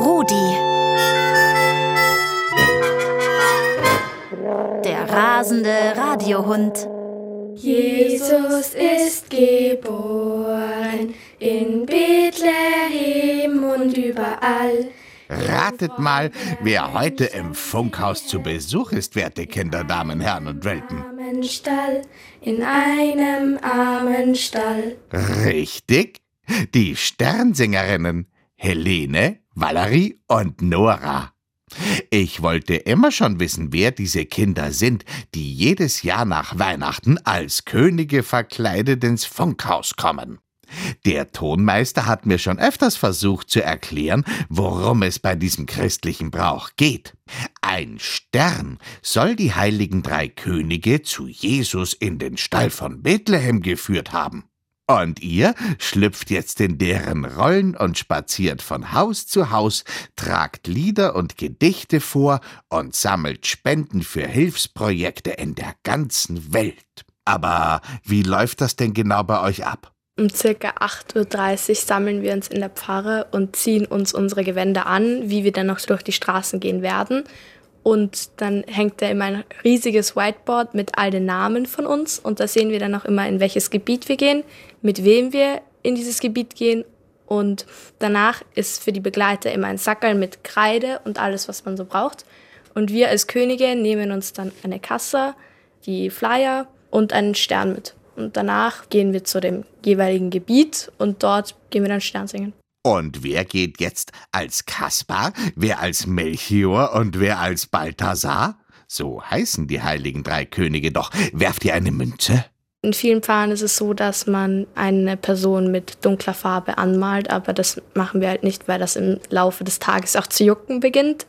Rudi. Der rasende Radiohund. Jesus ist geboren in Bethlehem und überall. Ratet mal, wer heute im Funkhaus zu Besuch ist, werte Kinder, Damen, Herren und Welpen. Armen Stall, in einem armen Stall. Richtig, die Sternsingerinnen Helene, Valerie und Nora. Ich wollte immer schon wissen, wer diese Kinder sind, die jedes Jahr nach Weihnachten als Könige verkleidet ins Funkhaus kommen. Der Tonmeister hat mir schon öfters versucht zu erklären, worum es bei diesem christlichen Brauch geht. Ein Stern soll die heiligen drei Könige zu Jesus in den Stall von Bethlehem geführt haben. Und ihr schlüpft jetzt in deren Rollen und spaziert von Haus zu Haus, tragt Lieder und Gedichte vor und sammelt Spenden für Hilfsprojekte in der ganzen Welt. Aber wie läuft das denn genau bei euch ab? Um circa 8.30 Uhr sammeln wir uns in der Pfarre und ziehen uns unsere Gewänder an, wie wir dann noch durch die Straßen gehen werden. Und dann hängt da immer ein riesiges Whiteboard mit all den Namen von uns. Und da sehen wir dann auch immer, in welches Gebiet wir gehen, mit wem wir in dieses Gebiet gehen. Und danach ist für die Begleiter immer ein Sackerl mit Kreide und alles, was man so braucht. Und wir als Könige nehmen uns dann eine Kasse, die Flyer und einen Stern mit. Und danach gehen wir zu dem jeweiligen Gebiet und dort gehen wir dann Stern singen. Und wer geht jetzt als Kaspar, wer als Melchior und wer als Balthasar? So heißen die heiligen drei Könige doch. Werft ihr eine Münze? In vielen Pfarren ist es so, dass man eine Person mit dunkler Farbe anmalt, aber das machen wir halt nicht, weil das im Laufe des Tages auch zu jucken beginnt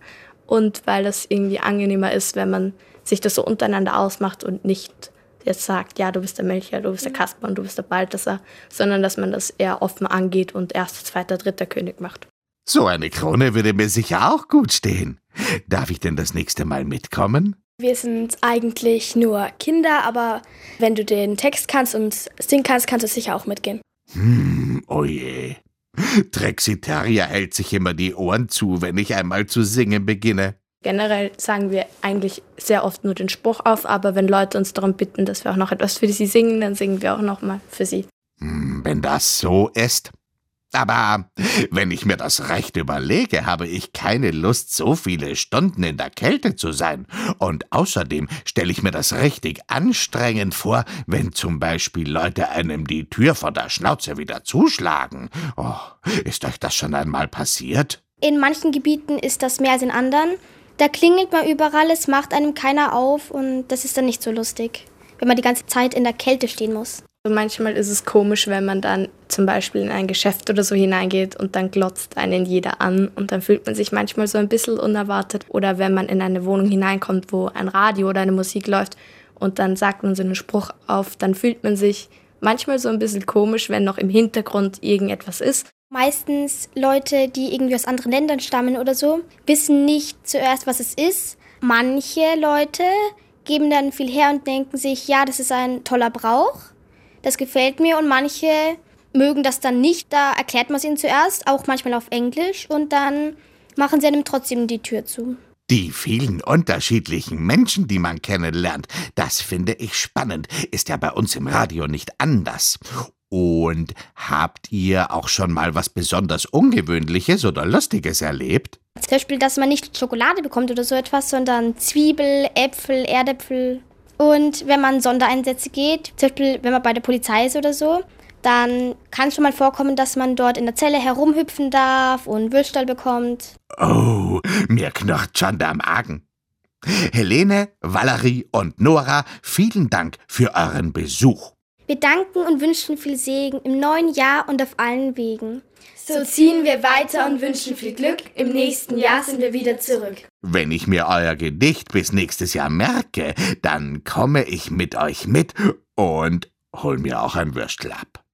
und weil das irgendwie angenehmer ist, wenn man sich das so untereinander ausmacht und nicht jetzt sagt, ja, du bist der Melchior, du bist der Kaspar und du bist der Balthasar, sondern dass man das eher offen angeht und erster, zweiter, dritter König macht. So eine Krone würde mir sicher auch gut stehen. Darf ich denn das nächste Mal mitkommen? Wir sind eigentlich nur Kinder, aber wenn du den Text kannst und singen kannst, kannst du sicher auch mitgehen. Hm, oh je. Trexie Terrier hält sich immer die Ohren zu, wenn ich einmal zu singen beginne. Generell sagen wir eigentlich sehr oft nur den Spruch auf, aber wenn Leute uns darum bitten, dass wir auch noch etwas für sie singen, dann singen wir auch noch mal für sie. Hm, wenn das so ist. Aber wenn ich mir das recht überlege, habe ich keine Lust, so viele Stunden in der Kälte zu sein. Und außerdem stelle ich mir das richtig anstrengend vor, wenn zum Beispiel Leute einem die Tür vor der Schnauze wieder zuschlagen. Oh, ist euch das schon einmal passiert? In manchen Gebieten ist das mehr als in anderen. Da klingelt man überall, es macht einem keiner auf und das ist dann nicht so lustig, wenn man die ganze Zeit in der Kälte stehen muss. Manchmal ist es komisch, wenn man dann zum Beispiel in ein Geschäft oder so hineingeht und dann glotzt einen jeder an und dann fühlt man sich manchmal so ein bisschen unerwartet. Oder wenn man in eine Wohnung hineinkommt, wo ein Radio oder eine Musik läuft und dann sagt man so einen Spruch auf, dann fühlt man sich manchmal so ein bisschen komisch, wenn noch im Hintergrund irgendetwas ist. Meistens Leute, die irgendwie aus anderen Ländern stammen oder so, wissen nicht zuerst, was es ist. Manche Leute geben dann viel her und denken sich, ja, das ist ein toller Brauch, das gefällt mir und manche mögen das dann nicht, da erklärt man es ihnen zuerst, auch manchmal auf Englisch und dann machen sie einem trotzdem die Tür zu. Die vielen unterschiedlichen Menschen, die man kennenlernt, das finde ich spannend, ist ja bei uns im Radio nicht anders. Und habt ihr auch schon mal was besonders Ungewöhnliches oder Lustiges erlebt? Zum Beispiel, dass man nicht Schokolade bekommt oder so etwas, sondern Zwiebel, Äpfel, Erdäpfel. Und wenn man Sondereinsätze geht, zum Beispiel wenn man bei der Polizei ist oder so, dann kann es schon mal vorkommen, dass man dort in der Zelle herumhüpfen darf und Würstel bekommt. Oh, mir knurrt schon der Magen. Helene, Valerie und Nora, vielen Dank für euren Besuch. Wir danken und wünschen viel Segen im neuen Jahr und auf allen Wegen. So ziehen wir weiter und wünschen viel Glück. Im nächsten Jahr sind wir wieder zurück. Wenn ich mir euer Gedicht bis nächstes Jahr merke, dann komme ich mit euch mit und hol mir auch ein Würstel ab.